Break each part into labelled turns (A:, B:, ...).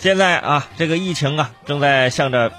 A: 现在啊，这个疫情啊，正在向着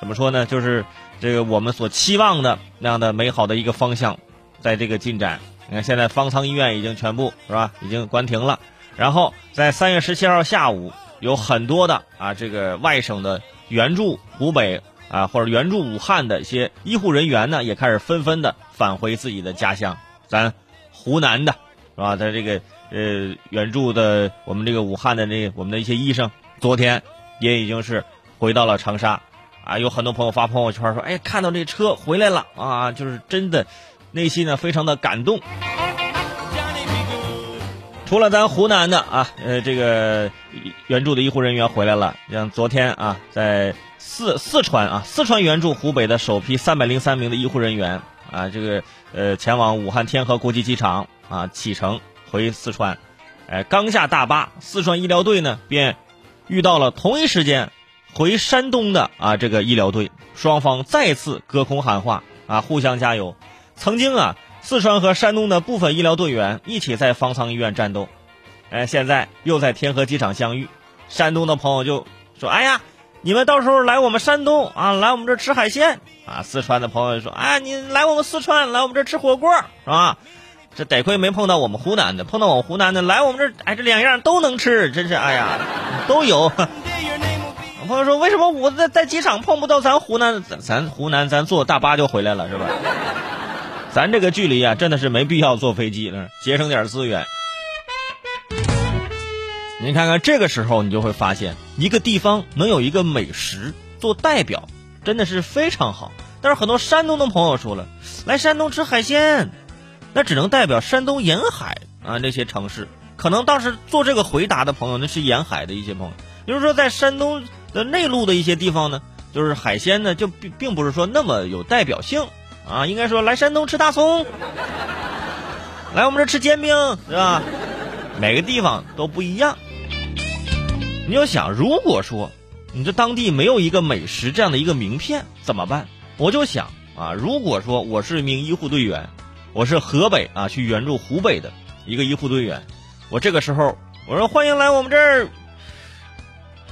A: 怎么说呢？就是这个我们所期望的那样的美好的一个方向，在这个进展。你看，现在方舱医院已经全部是吧？已经关停了。然后在三月十七号下午，有很多的啊，这个外省的援助湖北啊，或者援助武汉的一些医护人员呢，也开始纷纷的返回自己的家乡。咱湖南的是吧？在这个呃援助的我们这个武汉的那我们的一些医生。昨天也已经是回到了长沙，啊，有很多朋友发朋友圈说，哎，看到这车回来了啊，就是真的，内心呢非常的感动。除了咱湖南的啊，呃，这个援助的医护人员回来了，像昨天啊，在四四川啊，四川援助湖北的首批三百零三名的医护人员啊，这个呃前往武汉天河国际机场啊启程回四川，哎，刚下大巴，四川医疗队呢便。遇到了同一时间回山东的啊这个医疗队，双方再次隔空喊话啊，互相加油。曾经啊，四川和山东的部分医疗队员一起在方舱医院战斗，哎，现在又在天河机场相遇。山东的朋友就说：“哎呀，你们到时候来我们山东啊，来我们这吃海鲜啊。”四川的朋友说：“哎，你来我们四川，来我们这吃火锅是吧？”这得亏没碰到我们湖南的，碰到我们湖南的来我们这，哎，这两样都能吃，真是哎呀，都有。朋友说，为什么我在在机场碰不到咱湖南？咱咱湖南咱坐大巴就回来了是吧？咱这个距离啊，真的是没必要坐飞机了，节省点资源。您看看这个时候，你就会发现，一个地方能有一个美食做代表，真的是非常好。但是很多山东的朋友说了，来山东吃海鲜。那只能代表山东沿海啊那些城市，可能当时做这个回答的朋友，那是沿海的一些朋友。比如说在山东的内陆的一些地方呢，就是海鲜呢就并并不是说那么有代表性啊。应该说来山东吃大葱，来我们这吃煎饼是吧？每个地方都不一样。你要想，如果说你这当地没有一个美食这样的一个名片怎么办？我就想啊，如果说我是一名医护队员。我是河北啊，去援助湖北的一个医护队员。我这个时候我说欢迎来我们这儿，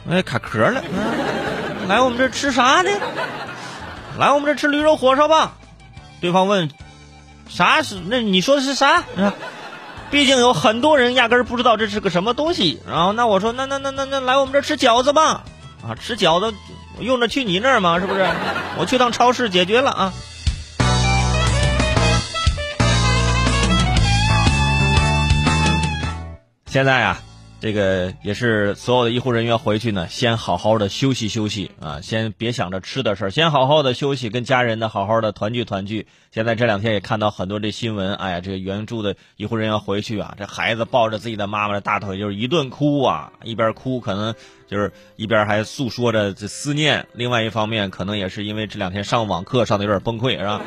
A: 哎卡壳了，来我们这儿吃啥呢？来我们这儿吃驴肉火烧吧。对方问啥是？那你说的是啥？毕竟有很多人压根儿不知道这是个什么东西。然后那我说那那那那那来我们这儿吃饺子吧。啊，吃饺子用着去你那儿吗？是不是？我去趟超市解决了啊。现在啊，这个也是所有的医护人员回去呢，先好好的休息休息啊，先别想着吃的事儿，先好好的休息，跟家人呢好好的团聚团聚。现在这两天也看到很多这新闻，哎呀，这个援助的医护人员回去啊，这孩子抱着自己的妈妈的大腿，就是一顿哭啊，一边哭可能就是一边还诉说着这思念，另外一方面可能也是因为这两天上网课上的有点崩溃，是吧？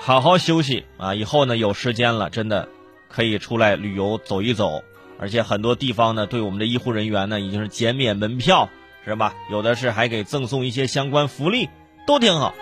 A: 好好休息啊，以后呢有时间了，真的。可以出来旅游走一走，而且很多地方呢，对我们的医护人员呢，已经是减免门票，是吧？有的是还给赠送一些相关福利，都挺好。